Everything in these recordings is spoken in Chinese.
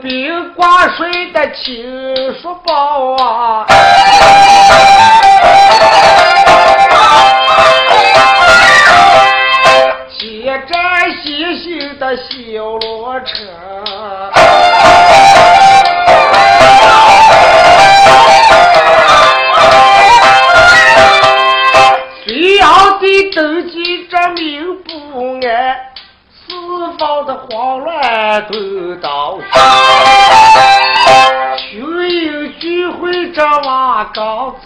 冰挂水的青书包啊，骑着细心的修罗车。瓦岗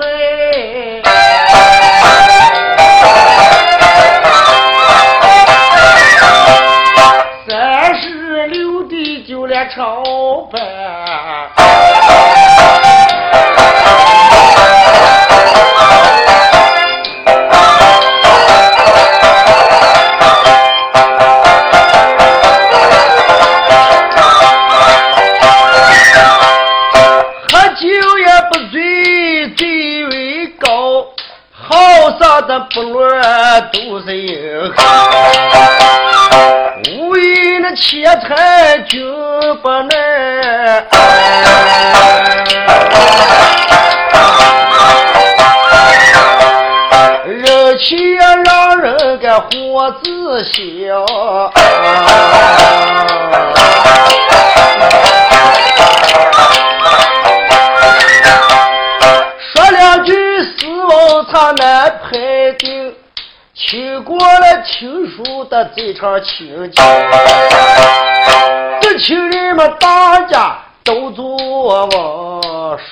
自小。说两句死亡他难判定。听过了听书的这场情景，这情人们大家都作望，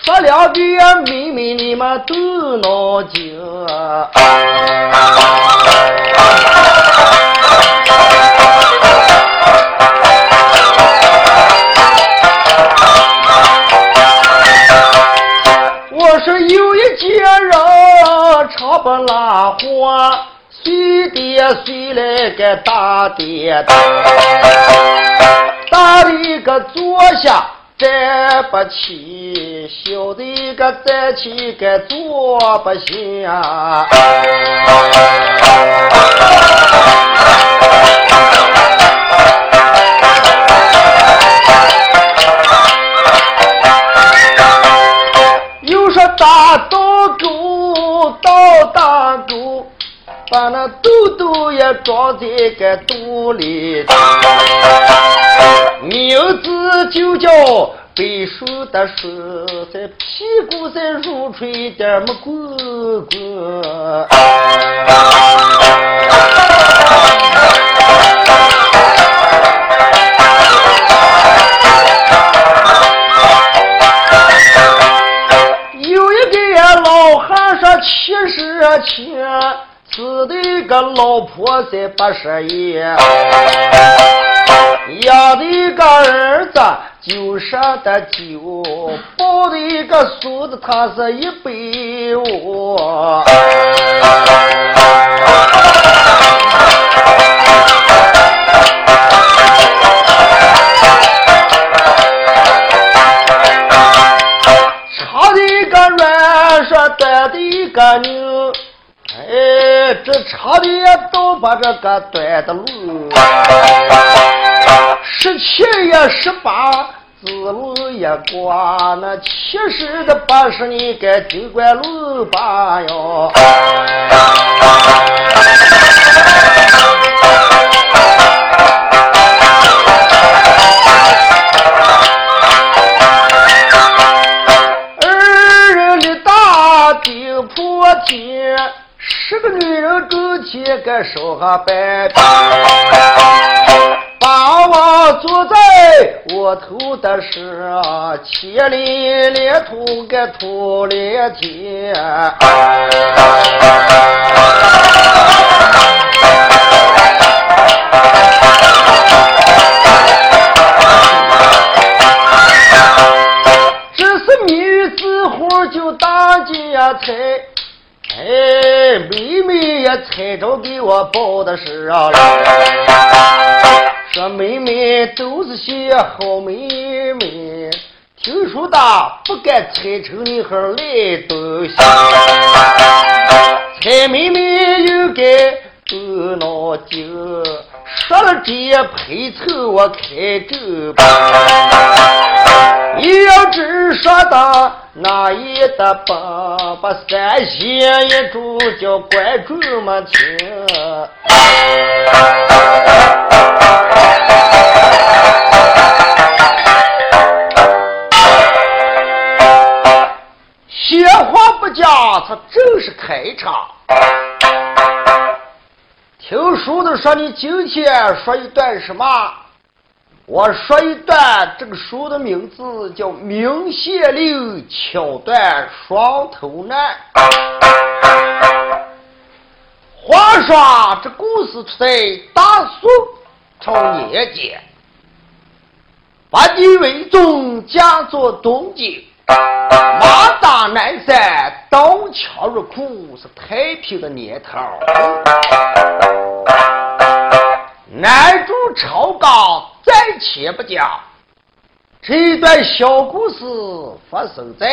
说两句妹妹你们都脑筋。不拉话。随爹随来个大爹，大的个坐下站不起，小的一个站起个坐不下。又说大道把那豆豆也装在个肚里，名字就叫背书的书，在屁股上入吹点么滚滚。有一个老汉说七十七。死的个老婆才八十一，养的个儿子九十的九，抱的一个孙子他是一百五。这长的也都把这个短的路，十七也十八，子路也挂，那七十的八十你该尽管路吧哟。一个手上摆，把我坐在我头的是千里连土个土连天。这是女子户就大家财。哎，妹妹也猜着给我报的是啊，说妹妹都是些好妹妹，听说的不敢猜成你和来东西。猜妹妹又该动脑筋，说了这配凑我开粥吧。你要只说的那一的把把三线一住叫观众们听。闲话不讲，他正式开场。听书的说，你今天说一段什么？我说一段，这个书的名字叫《明谢令桥段双头难》。话说这故事出在大宋朝年间，八帝为宗驾作东京，马大南山，刀枪入库，是太平的年头。南主朝纲。暂且不讲，这一段小故事发生在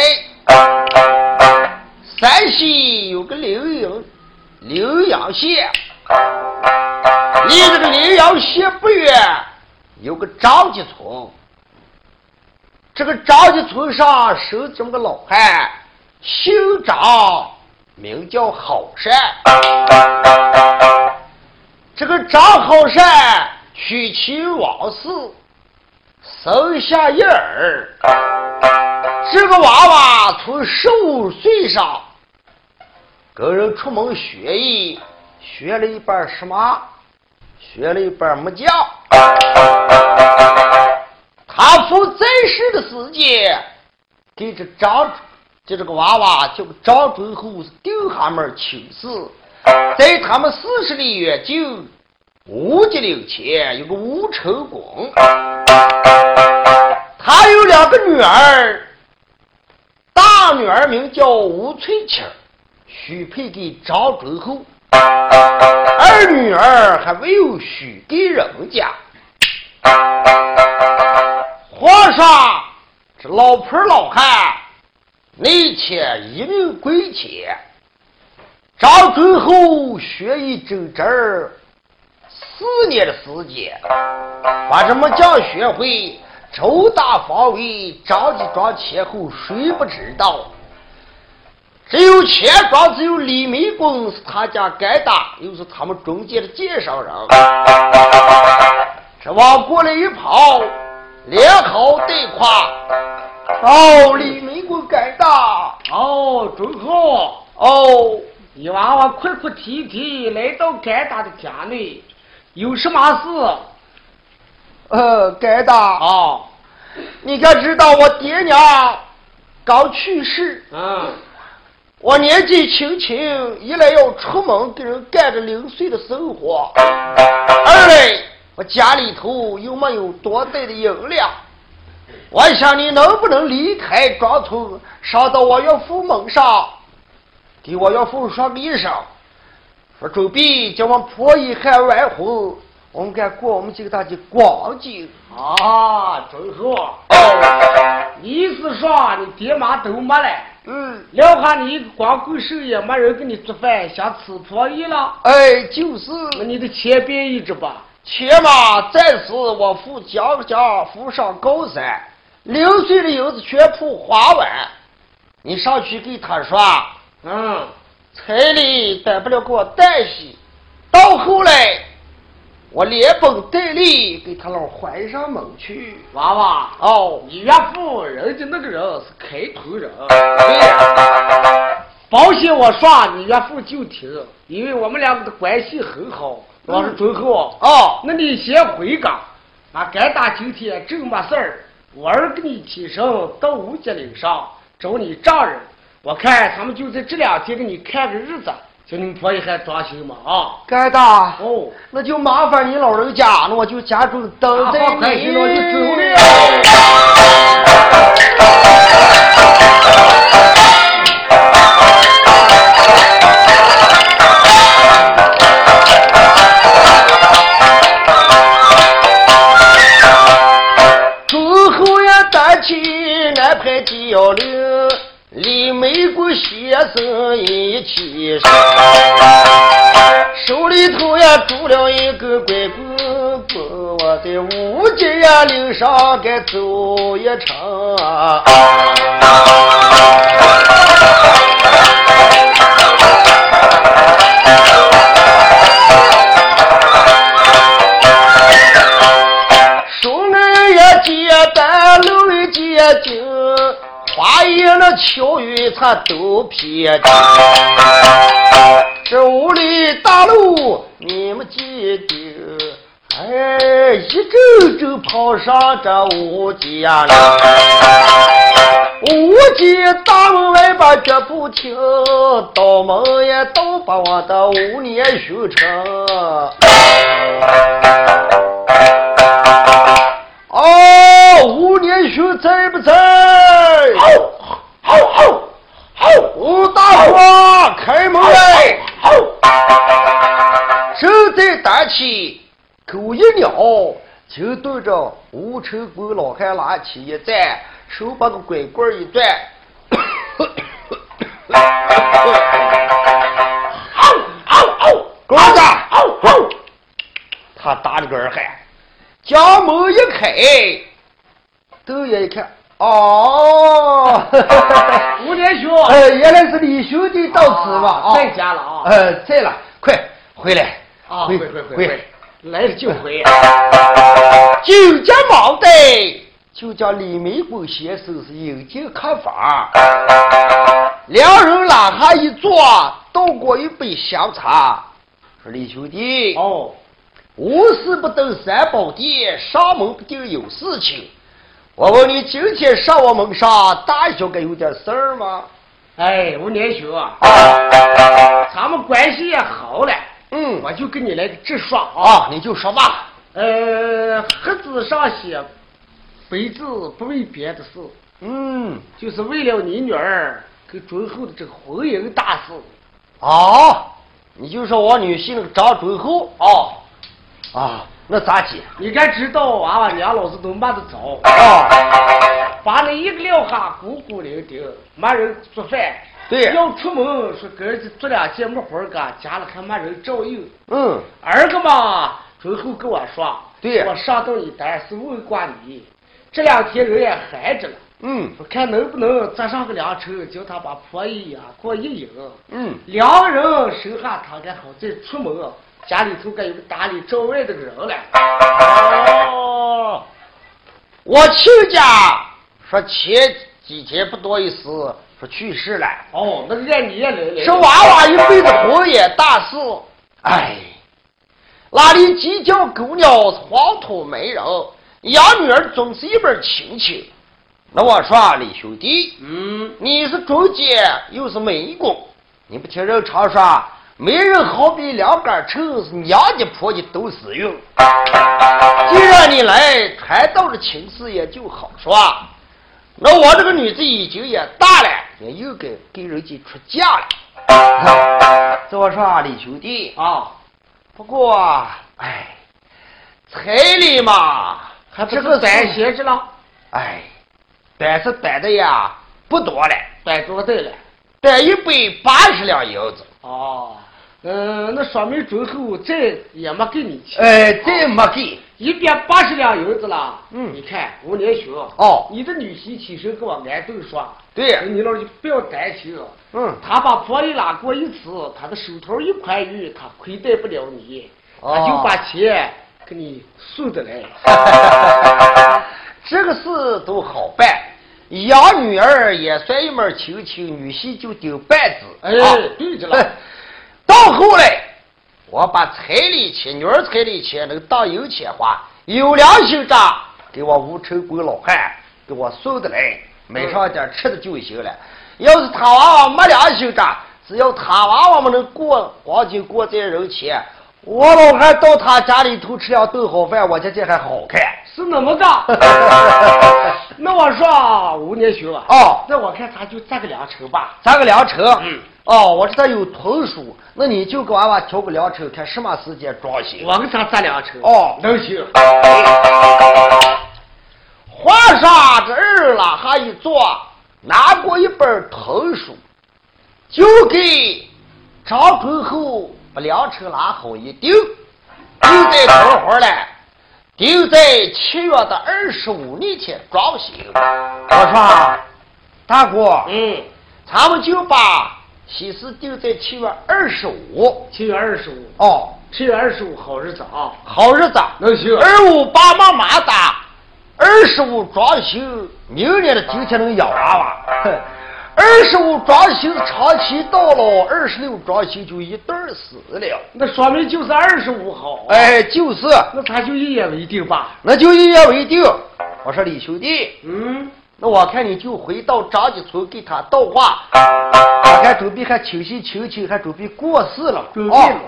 山西有个浏阳浏阳县，离这个浏阳县不远，有个张家村。这个张家村上生这么个老汉，姓张，名叫好善。这个张好善。娶妻王氏，生下一儿。这个娃娃从十五岁上，跟人出门学艺，学了一半什么？学了一半木匠。他父在世的时间，给这张，就这个娃娃叫张忠厚，定下门亲事，在他们四十里远就。吴吉岭前有个吴成功，他有两个女儿，大女儿名叫吴翠清，许配给张忠厚；二女儿还未有许给人家。皇上这老婆老汉那天一律归天，张忠厚学艺整整。四年的时间，把这么将学会，周大方位，张家庄前后谁不知道？只有钱庄，只有李美公是他家干大，又是他们中间的介绍人。这往过来一跑，连好带夸。哦，李美公干大，哦，真好，哦，你娃娃哭哭啼啼来到干大的家里。有什么事？呃，改大啊，你可知道我爹娘刚去世？嗯，我年纪轻轻，一来要出门给人干着零碎的生活，二来我家里头又没有多带的银两。我想你能不能离开庄村，上到我岳父门上，给我岳父说个一声。说准备叫我婆姨喊完婚，我们该过我们几个大的光景啊！周叔，你是说你爹妈都没了？嗯，留下你一个光棍手也没人给你做饭，想吃婆姨了？哎，就是。那你的钱别一直吧？钱嘛，暂时我父将将扶上高山，零碎的银子全铺花碗，你上去给他说。嗯。彩礼带不了给我带去，到后来我连本带利给他老还上门去。娃娃哦，你岳父人家那个人是开头人，对呀。保险我说你岳父就听，因为我们两个的关系很好。老是忠厚哦，那你先回岗。俺该打今天正没事儿，我儿给你提身到五节岭上找你丈人。我看他们就在这两天给你看个日子，叫你们婆姨还装心嘛啊！该大哦，那就麻烦你老人家，那我就家中等在你。了，先生一起上，手里头呀拄了一个拐棍棍，我在五街呀岭上该走一程。啊那秋雨它都撇清。这屋里大路你们记得？哎，一阵阵跑上这五街了，五街大门外把脚步停，刀门也都把我的五年修成。哦，五年兄在不在？起，狗一鸟就对着吴成功老汉拿起一站，手把个拐棍一转，好，好，好，狗子，好，好，他打着个儿喊，将门一开，豆爷一看，哦，吴连兄，呃，原来是李兄弟到此嘛，啊，在家了啊，呃，在了，快回来，啊，回回回回来了就回，就家毛的，就叫李玫瑰先生是有见看法，两人拉下一坐，倒过一杯香茶，说李兄弟，哦，无事不登三宝殿，上门不定有事情。我问你，今天上我门上，大小该有点事儿吗？哎，我年兄啊，啊，咱们关系也好了，嗯，我就给你来个直说啊，啊，你就说吧。呃，盒子上写，白字不为别的事，嗯，就是为了你女儿跟忠厚的这个婚姻大事。啊，你就说我女婿那个张忠厚哦，啊，那咋解？你该知道，娃娃娘老子都骂得早，啊，把那一个撂下孤孤零零，没人做饭。对。要出门说跟儿子做两件木活儿干，家里还没人照应。嗯，二个嘛，最后跟我说，对。我上到你单是问过你，这两天人也闲着了，嗯。我看能不能再上个凉车，叫他把婆姨呀过一迎。嗯，两个人手下他该好再出门，家里头该有个打理照外的人了。哦，我亲家说前几天不多一时，说去世了。哦，那个按你也来了。是娃娃一辈子活也大事，哎，哪里鸡叫狗鸟黄土没人，养女儿总是一门亲情。那我说啊李兄弟，嗯，你是中介又是美工，你不听人常说，媒人好比两杆秤，是娘家婆家都是用。既然你来传道的情事也就好说。那我这个女子已经也大了，也又该给人家出嫁了。这我说啊，李兄弟，啊，不过，哎，彩礼嘛，还不这个是短是些着了，哎，但是短的呀，不多了，短多对了。短一百八十两银子。哦，嗯，那说明最后这也没给你钱，哎，这没给。一边八十两银子了。嗯你看吴年雄，哦你的女婿起身跟我安顿说，对你老就不要担心，嗯，他把婆姨拉过一次，他的手头一宽裕，他亏待不了你，哦他就把钱给你送的来。这个事都好办，养女儿也算一门亲情，女婿就顶半子。哎啊对着了。到后来，我把彩礼钱、女儿彩礼钱能当油钱花，有良心的给我吴成功老汉给我送的来，买上点吃的就行了。要是他娃娃没良心的，只要他娃娃们能过黄金过在人前，我老汉到他家里头吃两顿好饭，我家这还好看。是那么个，那我说吴年兄啊，哦那我看咱就占个良辰吧。占个良辰，嗯，哦，我知道有屯属，那你就给娃娃挑个良辰，看什么时间装行。我给他占良辰。哦能行。皇上这儿拉哈一坐，拿过一本藤书，就给张忠厚把粮车拉好一丢，丢在多会儿了？定在七月的二十五那天装修。我说，大哥，嗯，咱们就把喜事定在七月二十五。七月二十五。哦，七月二十五好日子啊，好日子。能行。二五八妈妈的，二十五装修，明年的今天能养娃娃。二十五装修长期到了，二十六装修就一对死了。那说明就是二十五好。哎，就是。那咱就一言为定吧。那就一言为定。我说李兄弟，嗯，那我看你就回到张家村给他道话，我看准备还亲戚亲戚还准备过世了。准备了。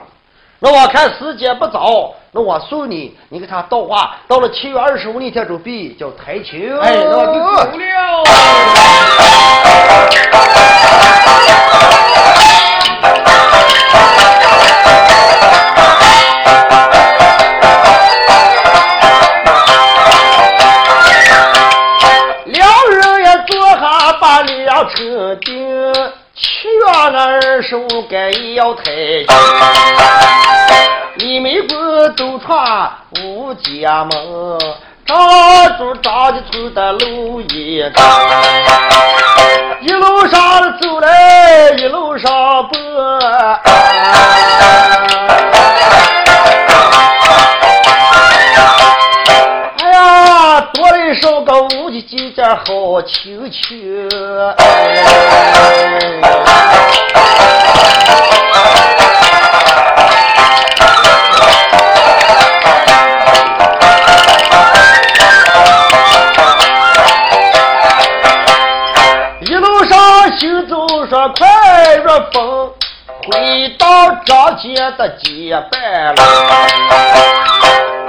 那我看时间不早，那我送你，你给他道话。到了七月二十五那天准备叫抬亲。哎，那我就走了。二十五该要抬亲。你们不都传五家门，张住张家村的路一个，一路上走来一路上奔。哎呀，多了少个五的几件好亲戚。张家的结拜了。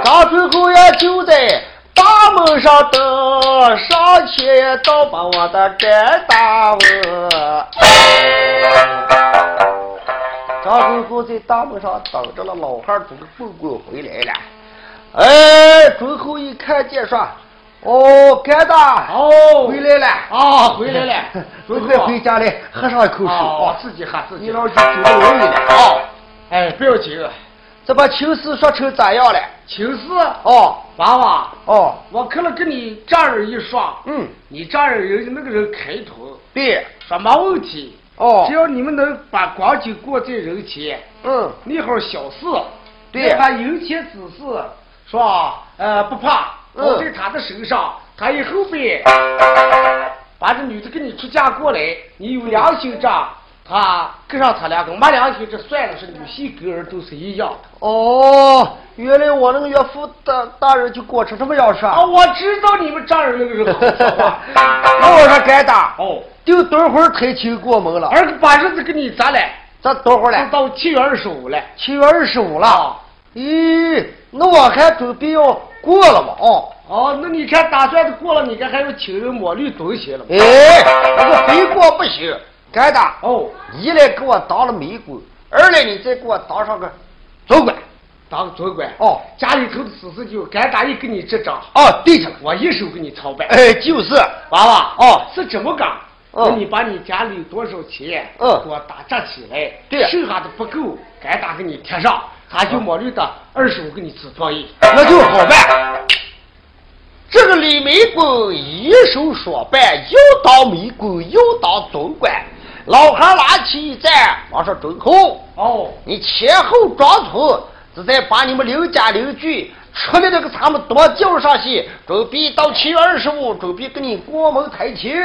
张最后也就在大门上等，上前倒把我的干大问。张最后在大门上等着了，老汉从凤滚回来了。哎，最后一看见说。哦，干的哦，回来了啊，回来了，快回家来，喝上一口水哦，自己喝自己。你老是酒都容易了啊！哎，不要紧，这把情事说成咋样了？情事哦，娃娃哦，我可能跟你丈人一说，嗯，你丈人人那个人开通，对，说没问题。哦，只要你们能把光景过在人前，嗯，那号小事，对，把有钱之事，是吧？呃，不怕。包在他的身上，他以后边把这女的跟你出嫁过来，你有良心这，他跟上他两个；没良心这算的，是女婿跟儿都是一样的。哦，原来我那个岳父大大人就过成这么样式啊！我知道你们丈人那个人好说话。那我说该打哦，就等会儿抬亲过门了。儿把日子给你咋了？咋等会儿了？到七月二十五了。七月二十五了。咦，那我还准备要过了嘛？哦哦，那你看打算的过了，你看还要请人抹绿东西了。哎，那个非过不行，干的哦，一来给我当了媒公，二来你再给我当上个总管，当个总管。哦，家里头的事事就干大一给你执掌。哦，对了，我一手给你操办。哎，就是娃娃。哦，是这么干。那你把你家里多少钱，嗯，给我打折起来。对，剩下的不够，干大给你贴上。他就毛驴的二十五给你支作业，那就好办。这个李梅公一手说办，又当媒公又当总管。老汉拿起一站，往上准后哦，你前后装出，是在把你们刘家刘居出来这个咱们多叫上去，准备到七月二十五，准备给你过门抬亲。年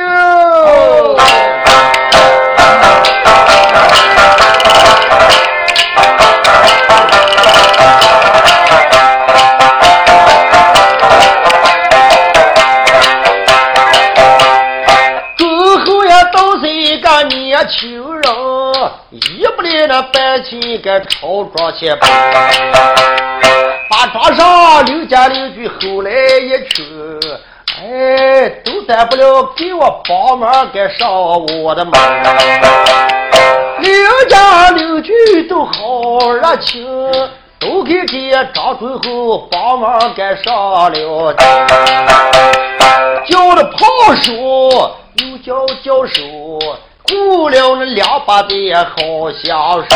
那半天个朝庄去，把庄上邻家邻居后来一群，哎，都担不了给我帮忙给上我的门。邻家邻居都好热情，都给给张准后帮忙给上了叫了炮手，又叫教手。顾了那两把的好相识。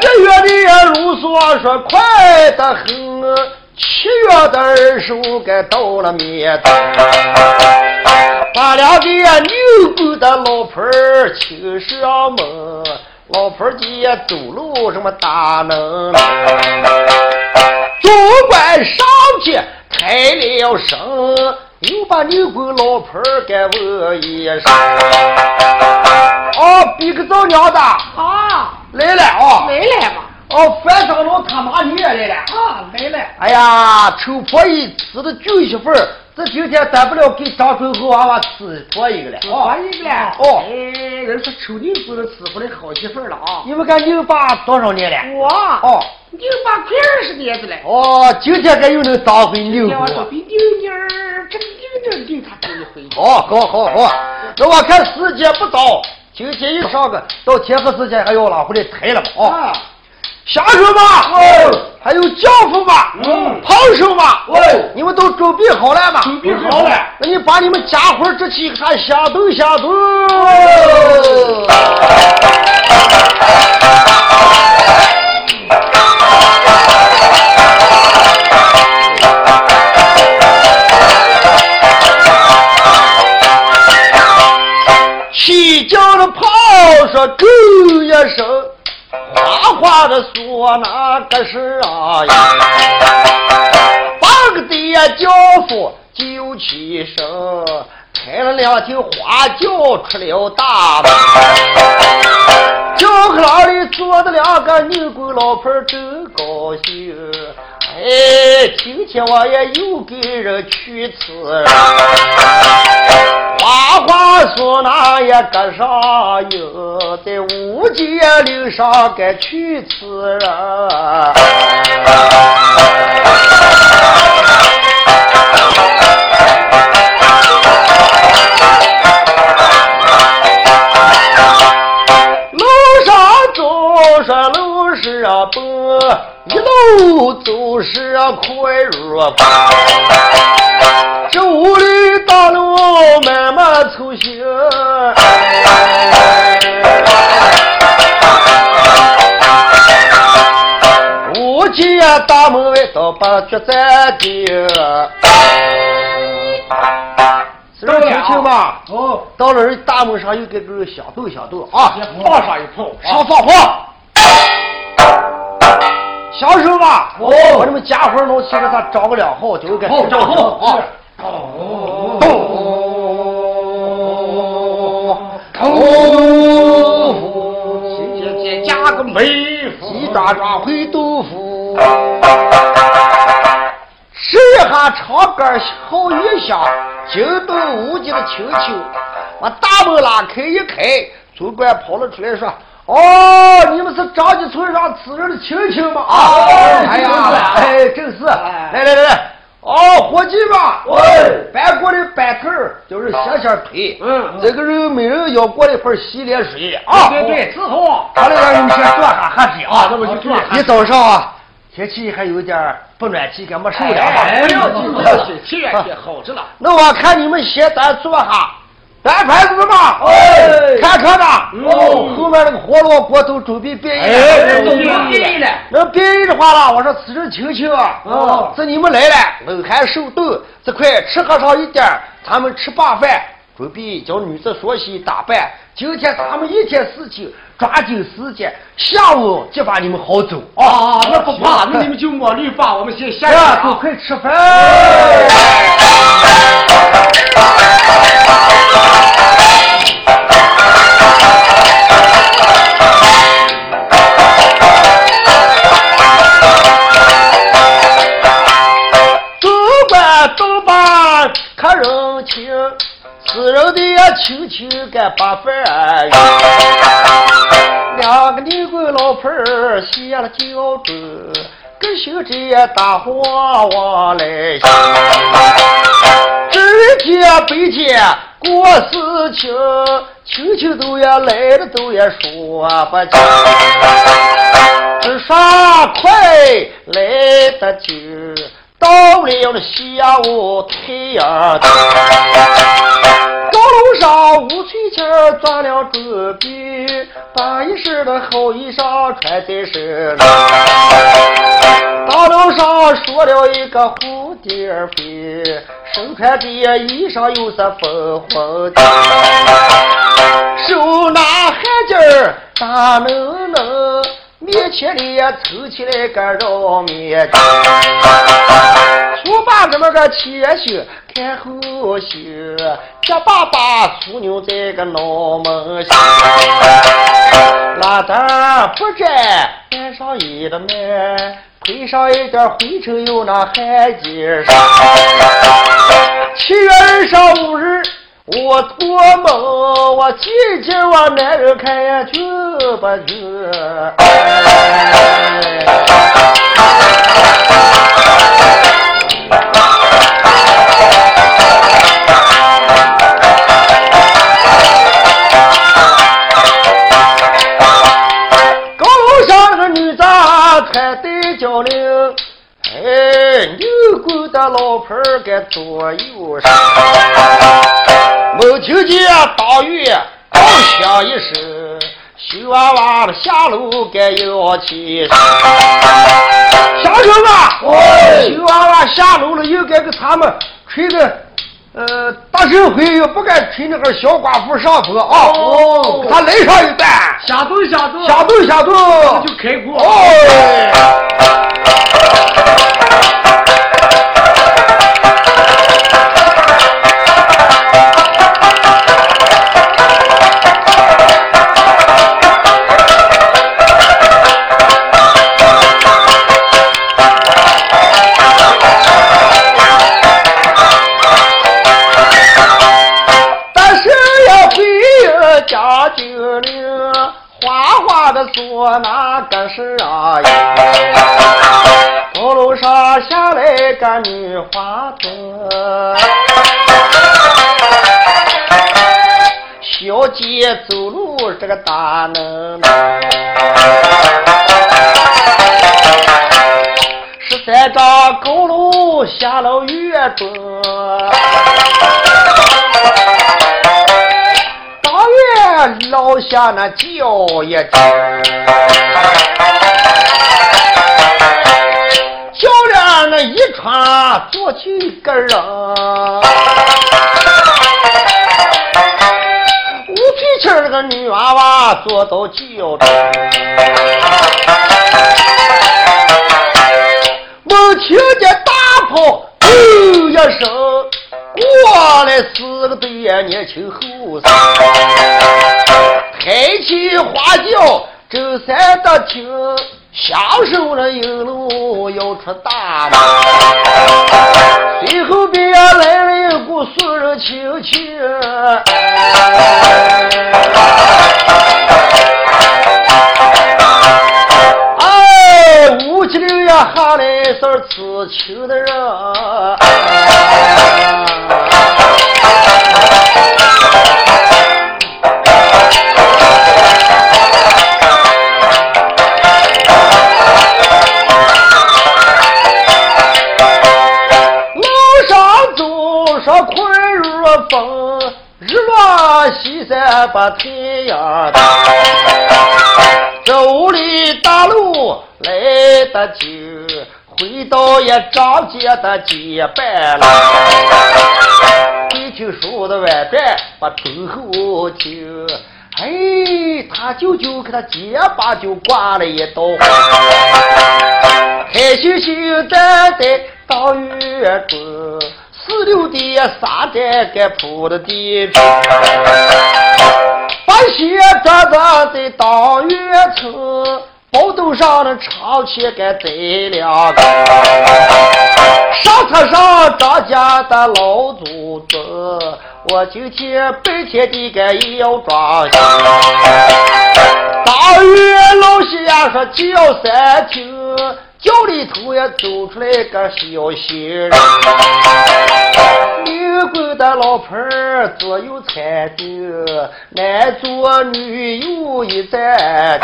一月的卢梭说快得很，七月的二手该到了面头。把两个牛狗的老婆儿请上门，老婆儿家走路什么大能，总管上去开了声，又把牛鬼老婆儿给问一声。哦，比个造娘的啊，来了啊，来了嘛。哦，范长老他妈你也来了啊，来了。哎呀，丑婆姨死的舅媳妇儿。这今天咱不了给张春和娃娃吃婆一个了，婆一个了。哦，哎，人说丑牛不能伺候的好媳妇了啊！你们看牛爸多少年了？我哦，牛爸快二十年子了。哦，今天该又能当回牛我说比牛妞儿，这个牛妞牛他头一回。好，好，好，好。那我看时间不早，今天一上个到天黑时间还要拉回来抬了嘛？哦。下手吧！哦，还有轿夫吧？嗯，炮手吧？喂，你们都准备好了吗？准备好了。那你把你们家伙这起还下动下动。起叫的炮说够一声。话的说那个是啊呀，半个爹教父就起身，开了两条花轿出了大门，轿客老里坐的两个女鬼老婆真高兴。哎，今天我也又给人娶妻人，花花说那也搁上有，在五街岭上该娶妻人。路上走上路是啊奔。一路都是啊快如风，这五里大路慢慢出行，五街大门外到八决战地，是这听清吧？哦，到了人大门上又给个响动响动啊，放上一炮，上放炮。享受吧！哦，我这么家伙弄起来，他张个两号就该张号啊！哦，豆腐，今天再加个梅腐，鸡爪爪回豆腐，吃一下长杆好一下，惊动无极的亲戚，把大门拉开一开，总管跑了出来说。哦，你们是张家村上此人的亲戚吗？啊，哎呀，哎，正是。来来来来，哦，伙计们，喂，搬过来板凳就是歇歇腿。嗯，这个人每人要过来盆洗脸水啊。对对，伺候。好了，让你们先坐下喝水啊。那么就坐。一早上啊，天气还有点不暖气，感没受了吧？不要紧，不要紧，天气好着了。那我看你们先咱坐下。搬盘子嘛，哎，看车的，哦，后面那个火炉锅都准备变异了，都变异了。那变异的话了，我说此人亲戚啊，哦，这你们来了，冷寒受冻，这块吃喝上一点，咱们吃罢饭，准备叫女子梳洗打扮。今天咱们一天事情，抓紧时间，下午就把你们好走啊。那不怕，那你们就莫虑吧，我们先下去，都快吃饭。看人情，私人的亲戚干把饭两个牛鬼老婆儿歇了脚子，跟兄弟大伙往来行。这天北天过事情，亲戚都也来了，都也说不清。这啥快来得及？到了下午太阳，高楼上，吴翠琴钻了准备，把一身的好衣裳穿在身上。大楼上说了一个蝴蝶飞，身穿的衣裳又是粉红的，手拿汗巾儿大能能。面前里凑起来个绕面巾，粗把这么个前袖看后袖，结巴巴粗牛在个脑门下，拉单不沾，带上一的面，配上一点灰尘有那汗巾上。七月二十五日。我做梦，我记见我男人看呀就不就。高楼上那个女子穿戴娇领。哎，牛狗的老婆该左右，没听见大雨嗷响一声，秀娃娃的下楼该要起身。乡亲们，秀娃娃下楼了，又该给他们吹个呃大神会，又不该吹那个小寡妇上坡啊！哦，给他来上一段，下动下动，下动下动，就开锅。哦。女花子，小姐走路这个大能耐，十三丈高楼下了院中。老下那叫一叫，那一串坐几个人，五皮青那个女娃娃坐到轿中，没听见大炮吼一声。过来四个对年轻后生，抬起花轿周三的听，享受了一路要出大门，随后边来了一股送人亲戚，哎，五七六呀喊来声刺青的人。西山把太阳大，走里大路来得急，回到一张街的街板了。一听说的晚饭把忠后听，哎，他舅舅给他结巴就挂了一道，开心心淡淡到月中。六的沙袋给铺的地皮，把鞋装装在当院村，包头上的长旗给摘两个，上车上张家的老祖宗，我今天白天的个要装修，当院老西呀说叫三听。轿里头也走出来个小新人，女工的老婆左右搀着，男左女右一站，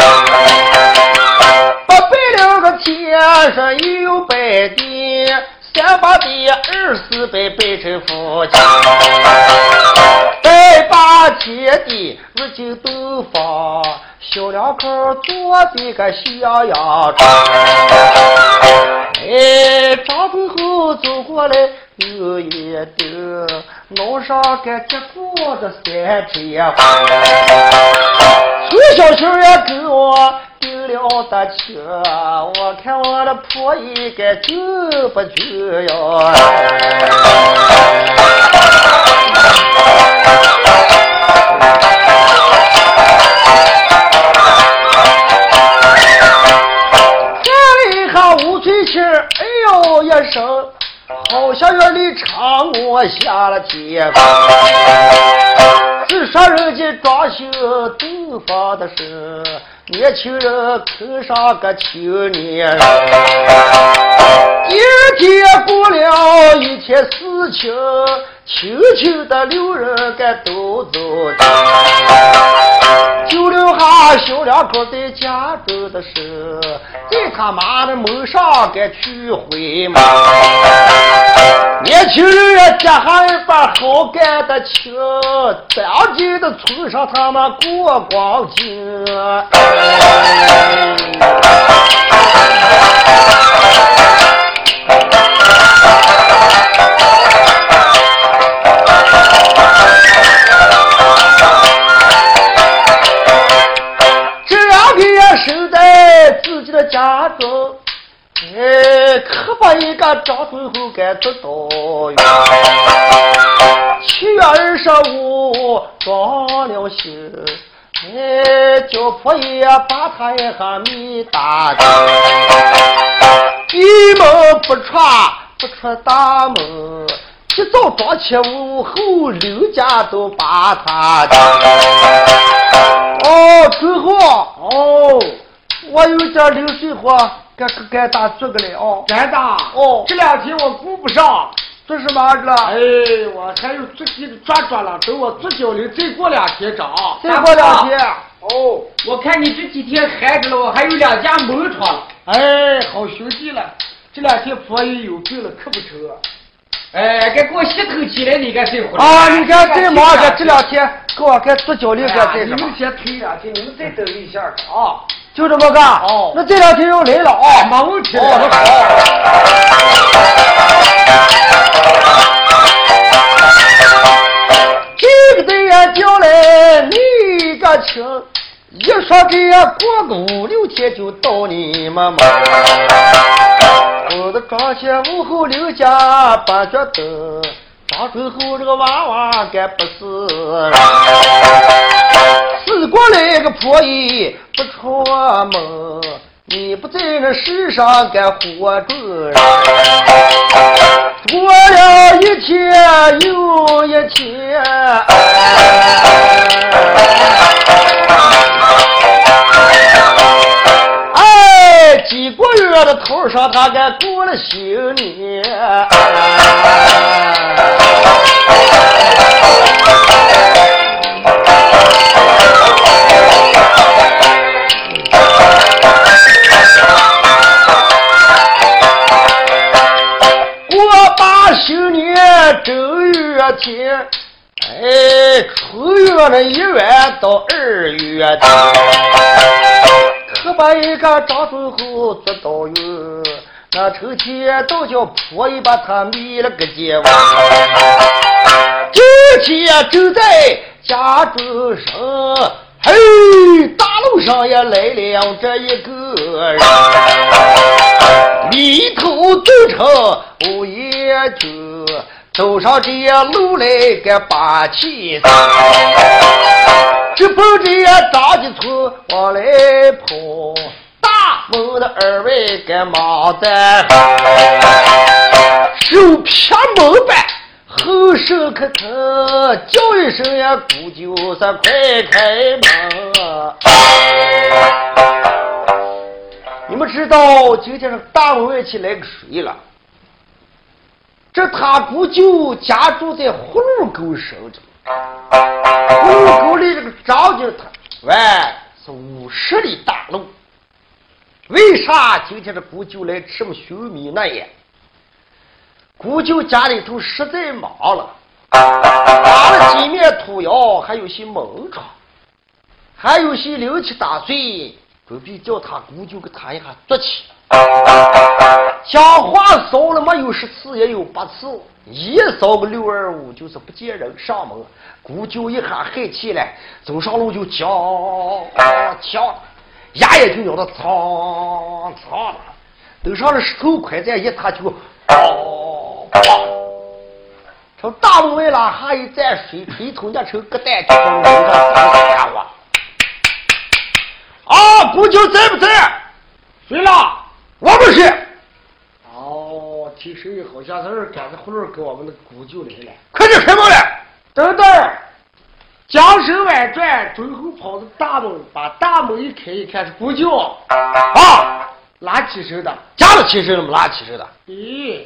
不拜了个天上有拜地，三八的二四拜拜成夫妻。来把天地如今都放，小两口坐的个小洋床。哎，张最后走过来有一兜，弄上个结果的三天花。从小小也跟我定了的情，我看我的婆姨该救不救呀？一声，好像院里唱我下了天。只说人家装修洞房的事，年轻人坑上个青年。一天过了一天事情。轻轻的六人该都走，就留下小两口在家中的事，在他妈的门上该去回嘛。年轻人结下一把好干的情，当今的村上他们过光景。中，哎，可把一个张最后给得到！七月二十五装了新，哎，叫婆爷把他一下米打的，一门不出不出大门，一早装起午后刘家都把他的。哦，最后哦。我有点流水活，给给给大做个来哦。干大哦，这两天我顾不上，做什么去了？哎，我还有做几个转转了，等我做交流，再过两天找。再过两天。哦，我看你这几天闲着了，我还有两家门窗。哎，好兄弟了，这两天婆姨有病了，可不成。哎，该给我吸口气了，你该再回来。啊，你看再忙着，这两天给我该做交流，该再你们先推两天，你们再等一下啊。就这么干哦，那这两天又来了啊，没问题。哦，好。这个队呀叫来你个亲，一说这过个五六天就到你们嘛。我的庄前屋后刘家把脚蹬。张春后这个娃娃该不是，死过来个婆姨不出门，你不在那世上该活着。过了一天又一天，几个月的头上他该过了新年。过把新年正月天，哎，初月的一月到二月天，可把一个张忠厚做到有。那成天都叫婆姨把他迷了个结巴，今天正在家中生，嘿，大路上也来了这一个人，迷头走成午夜酒，走上这路来个把气子，直奔这张家村往来跑。大门的二位该忙在，手撇门板，后手可疼叫一声呀，姑舅是快开门。你们知道今天是大门外去来个谁了？这他姑舅家住在葫芦沟上着，葫芦沟里这个张家他，喂，是五十里大路。为啥今天这姑舅来这么寻觅那也？姑舅家里头实在忙了，打了几面土窑，还有些门窗，还有些零七打碎，准备叫他姑舅给他一下做起。讲话少了没有十次也有八次，一扫个六二五就是不见人上门。姑舅一下害气来，走上路就叫叫，牙也就咬得苍苍的。等上了石头块再一踏就，从大门外拉下一沾水，吹头那成疙瘩就从门上走家伙。啊，姑舅在不在？睡了。我不是。哦，听声音好像是赶着葫芦给我们的姑舅来了。快点开门来！等等，将手外转，最后跑到大门，把大门一开，一看是姑舅。啊，拉起身的。加了起身了吗？拉起身的。咦，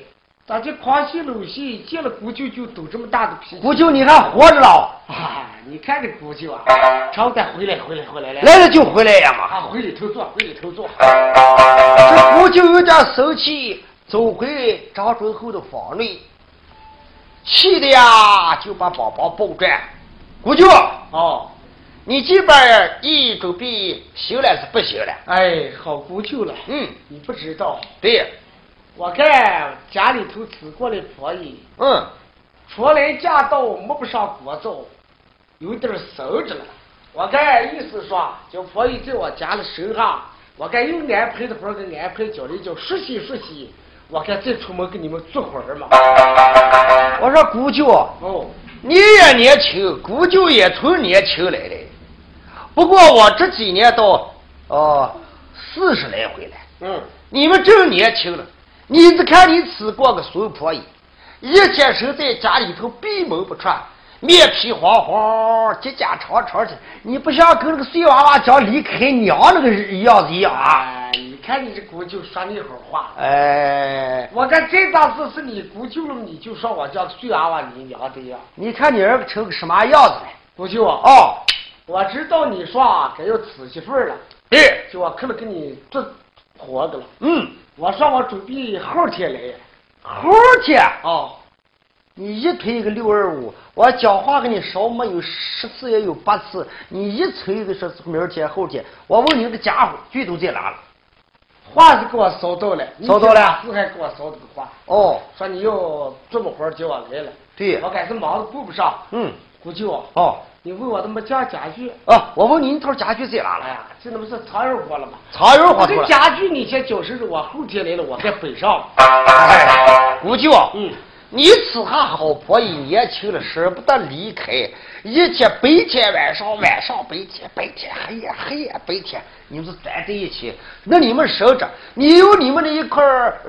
咋这狂喜搂喜，见了姑舅就抖这么大的脾气？姑舅你还活着了？啊，你看这姑舅啊，常在回来，回来，回来来。来了就回来呀嘛。啊，回里头坐，回里头坐。这姑舅有点生气，走回张准后的房内，气的呀就把宝宝抱转。姑舅，哦，你这边一准备行了是不行了？哎，好姑舅了。嗯，你不知道。对。我看家里头吃过的婆姨，嗯，初来驾到，摸不上锅灶，有点收着了。我看意思说，叫婆姨在我家里身上，我看有安排的活给安排，叫人叫熟悉熟悉。我看再出门给你们做会儿嘛。我说姑舅，哦，你也年轻，姑舅也从年轻来的。不过我这几年到哦四十来回了。嗯，你们正年轻了。你只看你吃过个孙婆姨，一天生在家里头闭门不出，面皮黄黄，指甲长长的，你不像跟那个碎娃娃讲离开娘那个样子一样啊！你看你这姑舅说你好话，哎，我看这档子是你姑舅了，你就说我叫碎娃娃你娘的呀？你看你儿成个什么样子了？姑舅啊，哦，我知道你说啊该要娶媳妇了，对，就我可能给你做活的了，嗯。我说我准备后天来，后天？啊，你一推一个六二五，我讲话跟你少没有十次也有八次，你一催一个说明天后天，我问你那个家伙剧都在哪了？话是给我捎到了，捎到了，是还给我捎这个话。哦，说你要这么活叫我来了，对，我该是忙的顾不上。嗯，姑舅，哦。你问我怎么讲家具？啊，我问你，那套家具在哪了？哎呀，这那不是常人活了吗？常人活。这家具你先交收着，我后天来了，我再背上。哎，姑舅，嗯，你此下好婆姨年轻了，舍不得离开，一天白天晚上，晚上白天，白天黑夜，黑夜白天，你们是钻在一起。那你们省着，你有你们的一块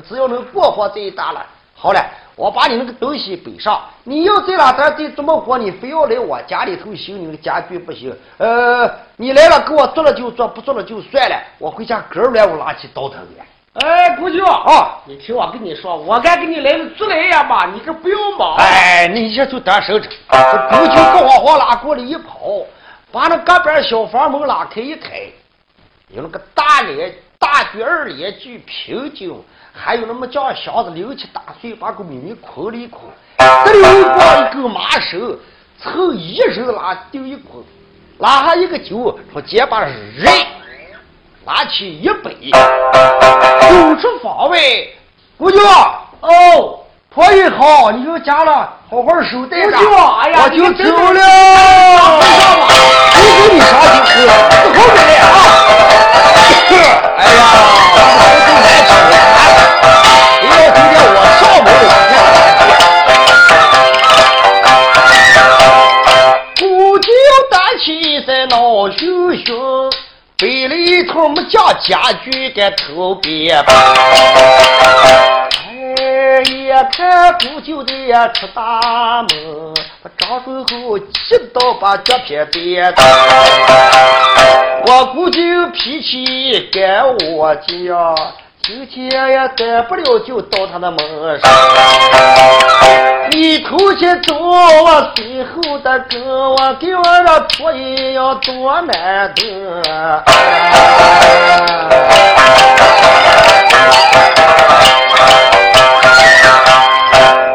只要能过活这一大了，好了。我把你那个东西背上，你要在哪咱得怎么活？你非要来我家里头行，你那个家具不行。呃，你来了给我做了就做，不做了就算了。我回家哥儿来，我拿起刀头来。哎，姑舅啊，你听我跟你说，我该给你来了做来呀吧，你可不要忙。哎，你先就单手着。这姑舅高晃晃拉过来一跑，把那隔壁小房门拉开一开，有那个大脸大举二脸具平井。还有那么叫小子六七大岁，把个米米捆了一捆，这里光一根麻绳，凑一手拉丢一捆，拉上一个酒，从肩膀上人拿起一杯，走出房外，姑舅哦，婆姨好，你就家了，好好守待着，我就走了。你给你 上去喝，后面来啊！哎呀，我都来吃了。今天我上门了，姑舅担起在闹熊熊，背里头没将家具给偷别。哎，一看姑舅的出大门，把张顺后气到把脚撇别。我姑舅脾气跟我犟。今天也待不了，就到他的门上。你出去走，我随后的跟，我给我的婆姨要多难得。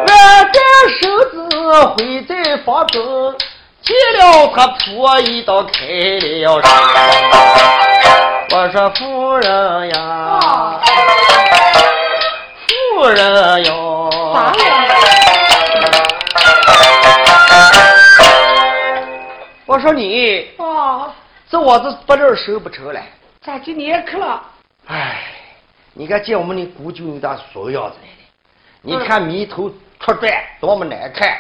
俺的手子会在可破一刀开了声。我说夫人呀，夫人哟？我说你，哦，这我这把这收不成了。咋今年去了？哎，你看见我们的姑舅你咋说样子来的？你看眉头出转多么难看！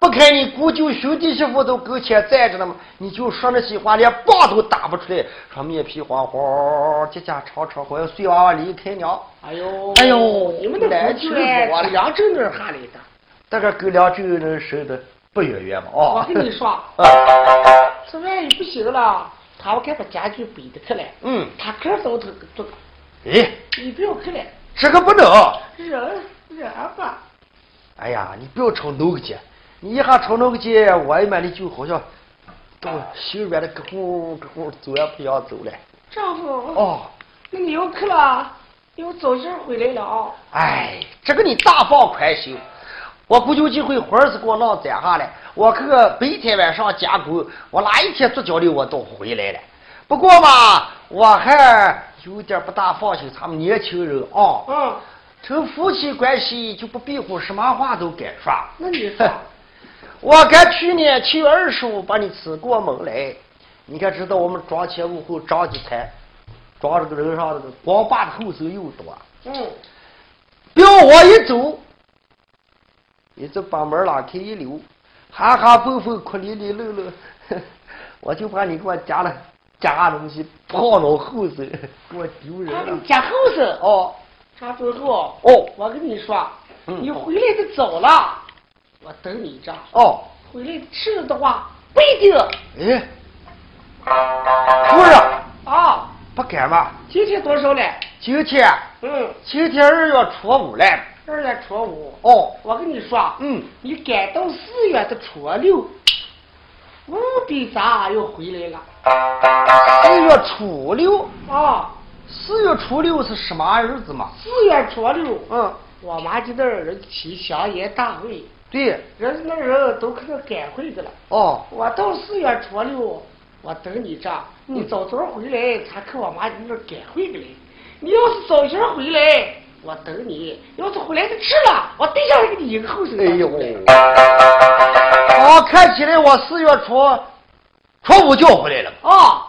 不看你姑舅兄弟媳妇都跟前站着呢吗？你就说那些话，连棒都打不出来，说面皮黄黄，结痂长长，好像碎娃娃离开娘。哎呦，哎呦你们的难姑舅听死我了是扬州那儿下来的。大概跟凉州人生的不远远嘛。哦，我跟你说，啊，这万一不行了，他们该把家具背的去了。嗯，他个都都都，哎，你不要去了，这个不能。忍忍吧。哎呀，你不要吵那个劲，你一下吵那个劲，我一满的就好像到心软的咯呼咯呼，走也不想走了。丈夫，哦，那你又去了，又走信儿回来了啊？哎，这个你大放宽心。我估计这回活儿是给我弄攒下来，我可个白天晚上加工，我哪一天做交流我都回来了。不过嘛，我还有点不大放心他们年轻人啊。嗯，成夫妻关系就不避讳，什么话都敢说。那你说，我看去年七月二十五把你吃过门来，你可知道我们庄前屋后张几财，庄这个人上这个光把的后手又多。嗯，表我一走，你这把门拉开一溜，哈哈蹦蹦哭哩哩漏漏，我就怕你给我夹了夹东西跑到后手，给我丢人了。他给你。加后手。哦。张最后，哦。我跟你说，嗯。你回来的早了，我等你着。哦，回来迟的话，不一定哎，不是啊。不敢嘛？今天多少嘞？今天嗯，今天二月初五了。二月初五。哦，我跟你说，嗯，你赶到四月的初六，五比咱又回来了。四月初六，啊，四月初六是什么日子嘛？四月初六，嗯，我妈就那儿人起香烟大会，对，人家那人都可能赶回去了。哦，我到四月初六，我等你这，你早早回来，才去我妈那儿赶回去来。你要是早些回来，我等你；要是回来的迟了，我对上来给你一个后生。哎呦，哦，看起来我四月初初五就回来了，啊，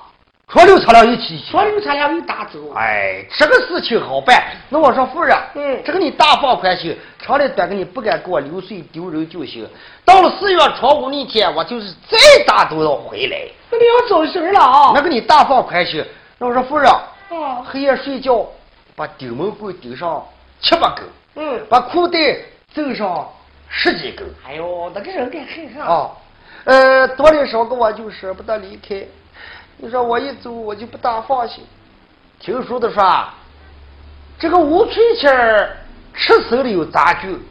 初六咱俩一起。初六咱俩一打走。哎，这个事情好办。那我说夫人，嗯这个你大放宽心，长的短的你不敢给我流水丢人就行。到了四月初五那天，我就是再打都要回来。那你要走神了啊？那个你大放宽心。那我说夫人，啊，黑夜睡觉，把顶门棍顶上七八根，嗯，把裤带走上十几根。哎呦，那个人该很上。啊，呃，多的少个我就舍不得离开。你说我一走，我就不大放心。听说的说，这个吴翠琴儿吃手里有杂剧。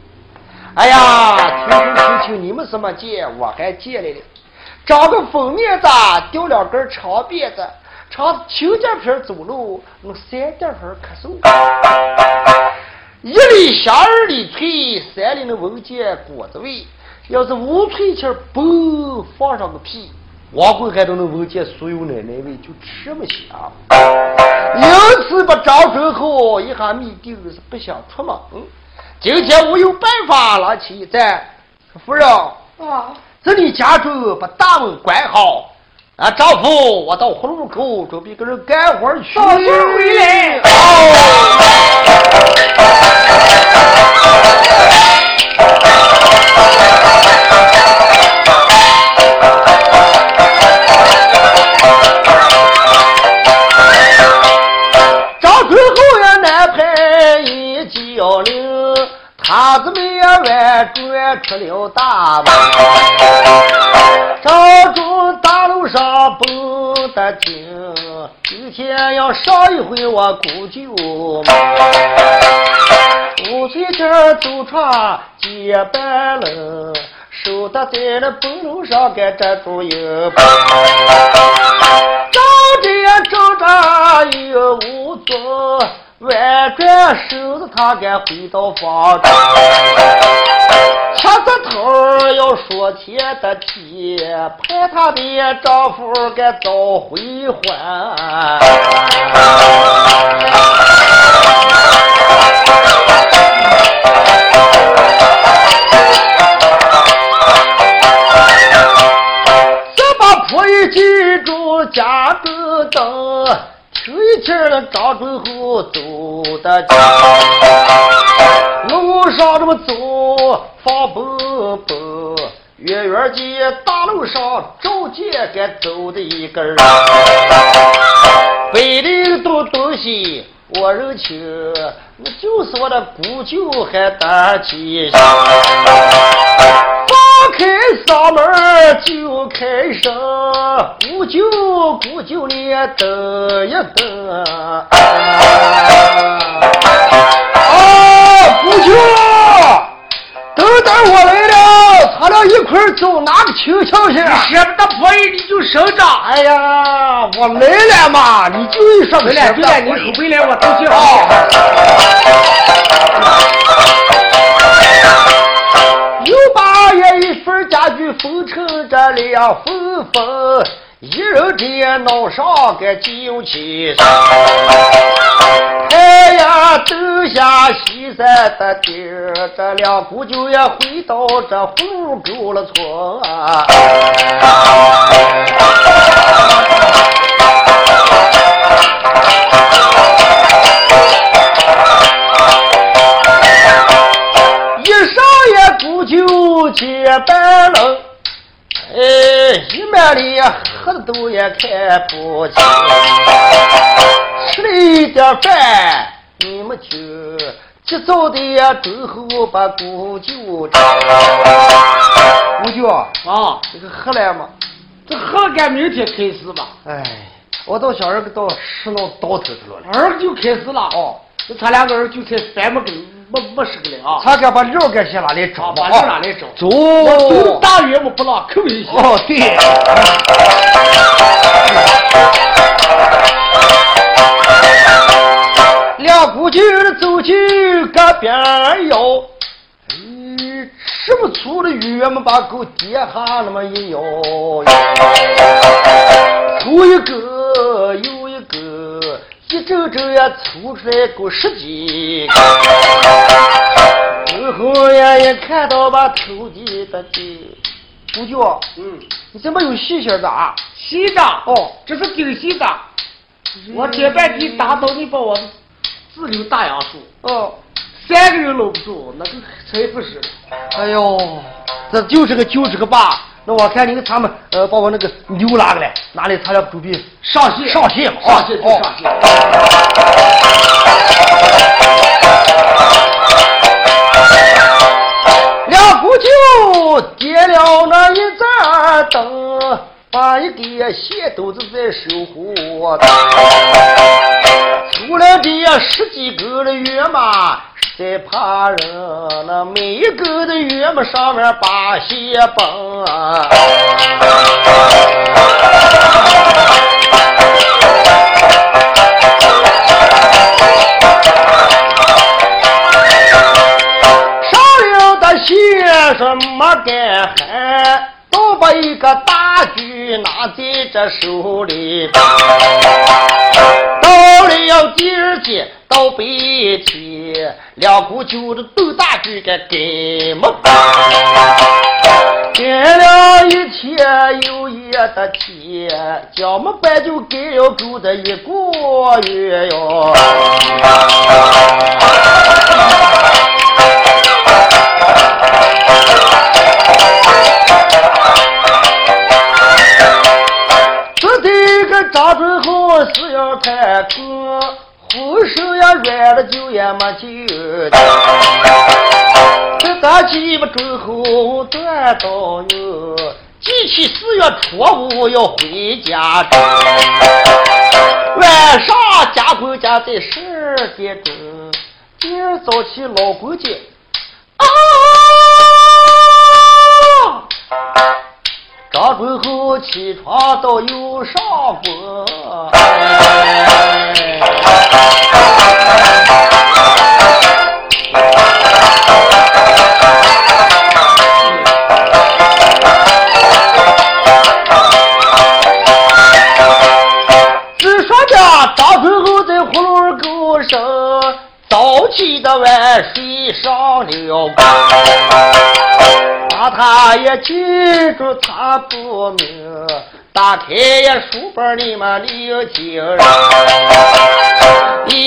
哎呀，听说听听你们什么借，我还借来了。长个粉面子，掉两根长辫子，长青点皮走路，那三点片咳嗽。一里香，二里脆，三里的文件果子味。要是吴翠琴儿嘣放上个屁，王慧还都能闻见酥油奶奶味，就吃么香。因此把张准后一下密定是不想出门。今天我有办法了起一战，夫人，啊，这里家中把大门关好。啊，丈夫，我到葫芦口准备跟人干活去。早些回来张他子们也弯转出了大门。张中大路上蹦得听，今天要上一回我姑舅们。五岁前走闯结伴了，手搭在那蹦楼上该站住一蹦。张着挣扎又无作，弯转身子他该回到房中。掐着头要说钱的提，派她的丈夫该早回还。这把婆姨记住家个灯，听一听那张准后走的近，路上这么走放蹦蹦，远远见大路上照见该走的一个人，北岭东东西我认清，那就是我的姑舅还单亲。开嗓门就开声，姑舅姑舅你也等一等。啊，姑舅，等等我来了，咱俩一块走，拿个亲情去。舍不得婆姨你就省着。哎呀，我来了嘛，你就一说回来回来，你回来我都去又份家具封成这两封封，一人电脑上个酒气。太阳东下西山的地儿，这两姑舅也回到这湖沟了村啊。舅结伴了，哎，一面里喝的都也看不清，吃了一点饭，你们就急躁的呀，最后把姑舅找。姑舅啊，这个喝了吗？这喝了，该明天开始吧。哎，我到小儿个到十弄倒头去了。儿就开始了。哦，那他两个人就才三么个没没十个了啊。他该把料该先拿来找，把料拿来找。走。我大约我不让口一些。哦，对。两姑舅走进个边腰，哎，这么粗的鱼么把狗跌下那么一摇，粗 一个又一个，一整整也粗出来够十几个。最后呀也看到把头地的地，姑舅，嗯，你怎么有细心的啊？细的哦，这是顶细的。我这半天打倒你把我自留大杨树，哦，三个人搂不住，那个才不是。哎呦，这就是个就是个吧？那我看你他们呃，把我那个牛拿过来，拿来他俩准备上戏上戏嘛，上线就上线。两姑舅点了那一盏灯，把一个线兜子在手火的，出来的十几个的月嘛，在怕人，那每一个的月嘛上面把鞋崩啊。上了的线说没敢喊，都把一个大锯拿在这手里。到了第二天，到白天，两姑舅的斗大锯给给没办。干了一天又一的天，将没办就给了够的一个月哟。这这个张准后是要谈课，后手呀软了就也没劲。这咱鸡巴准后断到哟，记起四月初五要回家住，晚上家公家在十点钟，第二早起老公家啊。张春厚起床到又上工，只说着张在葫芦沟上早起的晚睡上了。把他也记住，他不明。打开呀书本里面有经人，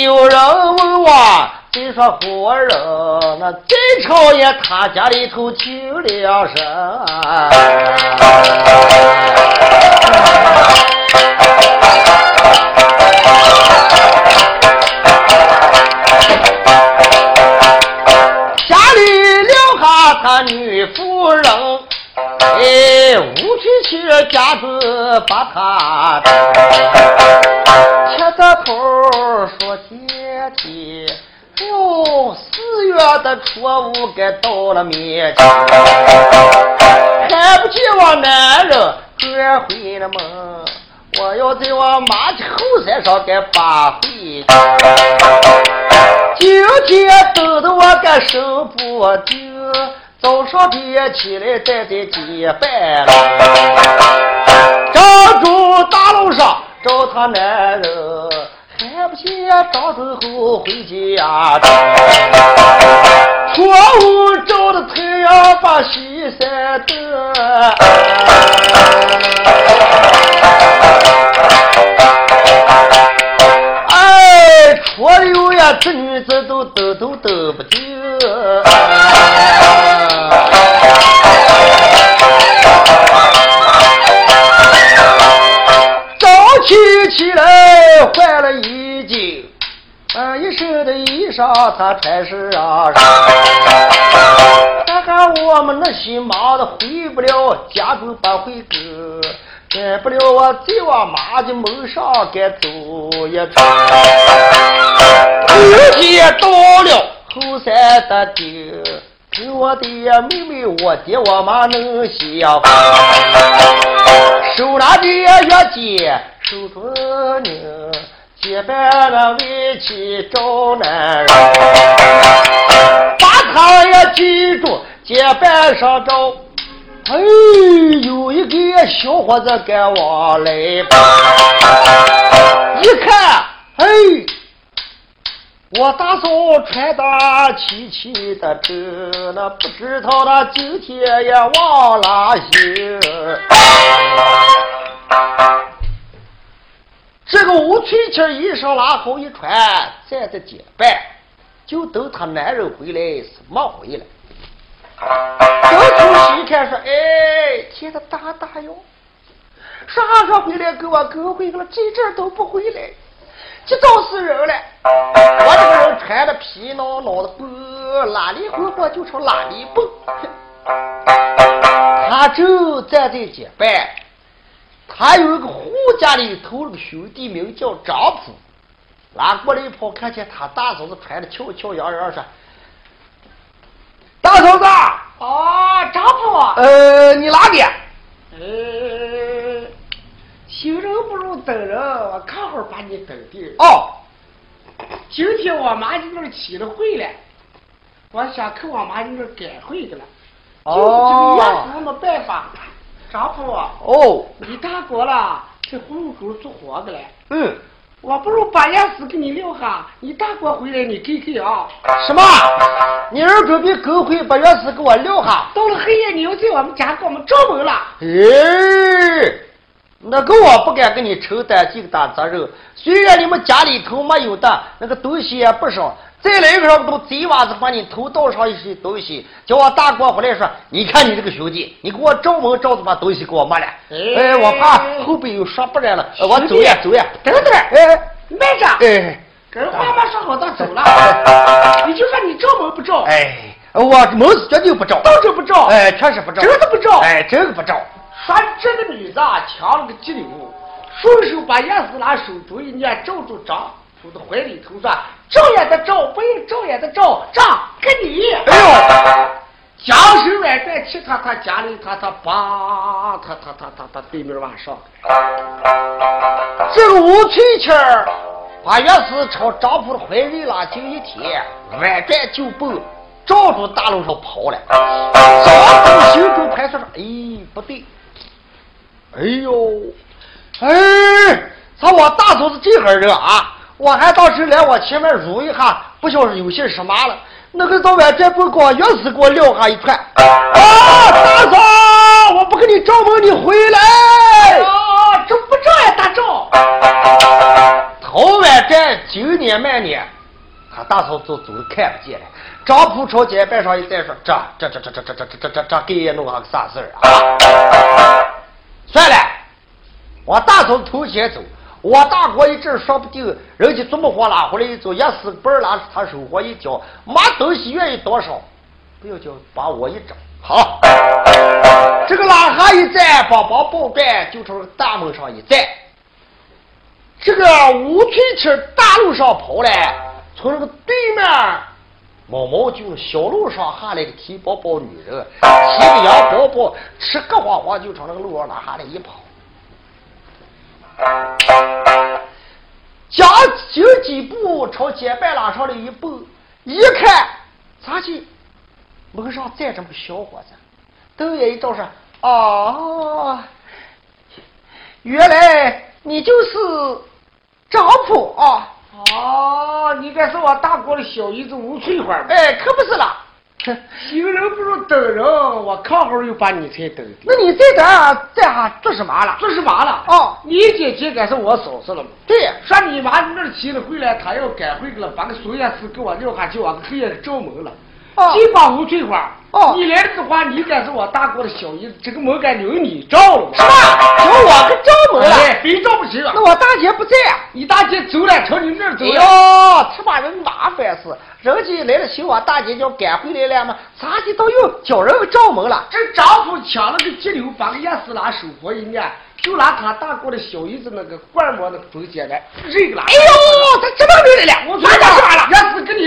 有人问我，谁说活人？那在朝也他家里头进了人。夫人，哎，五娶妻家子把他牵着头说姐姐，哟，四月的初五该到了面前，看不见我男人转回了门。我要在我马的后山上给发回，今天等得我个手不定，早上别起来再在结拜了。张住大路上找他男人，还不见张头后回家。窗户照的太阳把西山灯。哎，初六呀，这女子都抖都抖不定。早起起来换了衣襟，啊，一身的衣裳他穿上。看看我们那些忙的回不了家，都不回个。改不了我再往妈的门上该走一圈。今天到了后山的顶，跟我的妹妹、我爹、我妈能相逢。手拿的月戒，手中拧，结伴了为妻找男人，把他也记住，结伴上找。哎，有一个小伙子赶往来，一看，哎，我大嫂穿的齐齐的走，那不知道他今天也往哪行。这个吴翠琴衣裳拉好一穿，站在街办，就等她男人回来是忙回来。东瞅西看，说：“哎，天的大大哟！啥时候回来给我哥回去了？这阵都不回来，这找死人了！我这个人穿的皮囊囊的布，哪里混混就朝哪里蹦。他正站在街拜，他有一个胡家里头那个兄弟名叫张普，拉过来一跑，看见他大嫂子穿的俏俏洋洋，说。”大嫂子，啊，张普，呃，你哪里？呃，行人不如等人，我看会儿把你等定。哦，今天我妈在那儿起了会了，我想去我妈在那儿赶会去了。哦，就这个也是没办法。张婆，哦，你大哥了，在葫芦沟做活的了。嗯。我不如把钥匙给你留下，你大哥回来你给给啊。什么？你儿准备狗回把钥匙给我留下？到了黑夜你又在我们家给我们招门了。哎，那个我不敢给你承担这个大责任。虽然你们家里头没有的那个东西也不少。再来一个人都贼娃子把你头倒上一些东西，叫我大哥回来说：“你看你这个兄弟，你给我照门招着把东西给我没了。”哎，我怕后边又说不来了，我走呀走呀，等等，哎，慢着，哎，跟妈妈说好，到走了，你就说你照门不照？哎，我门是绝对不照，到这不照，哎，确实不照，真的不照，哎，真的不招。说这个女子啊，抢了个急流，顺手把钥匙拿手中一捏，照住张。从他怀里头说：“照也得照，不用照也得照，照给你。”哎呦，将手来在其他他家里，他他把他他他他他对面往上。这个吴翠琴儿把钥匙朝张普的怀里拉进一贴，弯转就蹦，照住大路上跑了。张普心中盘算说：“哎，不对，哎呦，哎，他我大嫂子这个人啊！”我还当时来我前面入一下，不晓得有些什么了。那个到外这不光钥匙给我撂下一串。啊，大嫂，我不给你招门，你回来。啊，这不着呀，大赵。头外这九年满年，他大嫂走走看不见了。张铺朝街板上一再，说：“这这这这这这这这这这给爷弄下个啥事儿啊？”算了，我大嫂头前走。我大哥一阵说不定，人家这么火拉回来一走，也是本拉他手活一交，没东西愿意多少，不要叫把我一整好。这个拉哈一站，帮帮宝盖就朝大门上一站。这个吴翠青大路上跑来，从那个对面毛毛就小路上下来个提包包女人，提个洋包包，吃个花花就朝那个路上拉下来一跑。将紧几步，朝街边拉上了一蹦，一看，咋的？门上站着个小伙子，瞪眼一照说：“啊，原来你就是张普啊！哦，你该是我大哥的小姨子吴翠花哎，可不是啦。”行人不如等人，我看会儿又把你才等。那你在这在下做什么了？做什么了？哦，你姐姐该是我嫂子了吗？对，说你妈那儿去了回来，她要赶回去了，把个孙燕事给我撂下，叫我黑夜招门了。哦，金把吴翠花。哦，你来了的话，你该是我大哥的小姨子，这个门该留你照了。什么？叫我个照门了？哎，非照不行了。那我大姐不在啊？你大姐走了，朝你那儿走了。哎呦，他把人麻烦死！人家来了，寻我大姐叫赶回来了嘛？咋的都又叫人照门了？这丈夫抢了个急流，把个钥匙拿手活一捏，就拿他大哥的小姨子那个罐馍那个中间来扔了。哎呦，他这么溜来了！我干啥了？叶四跟你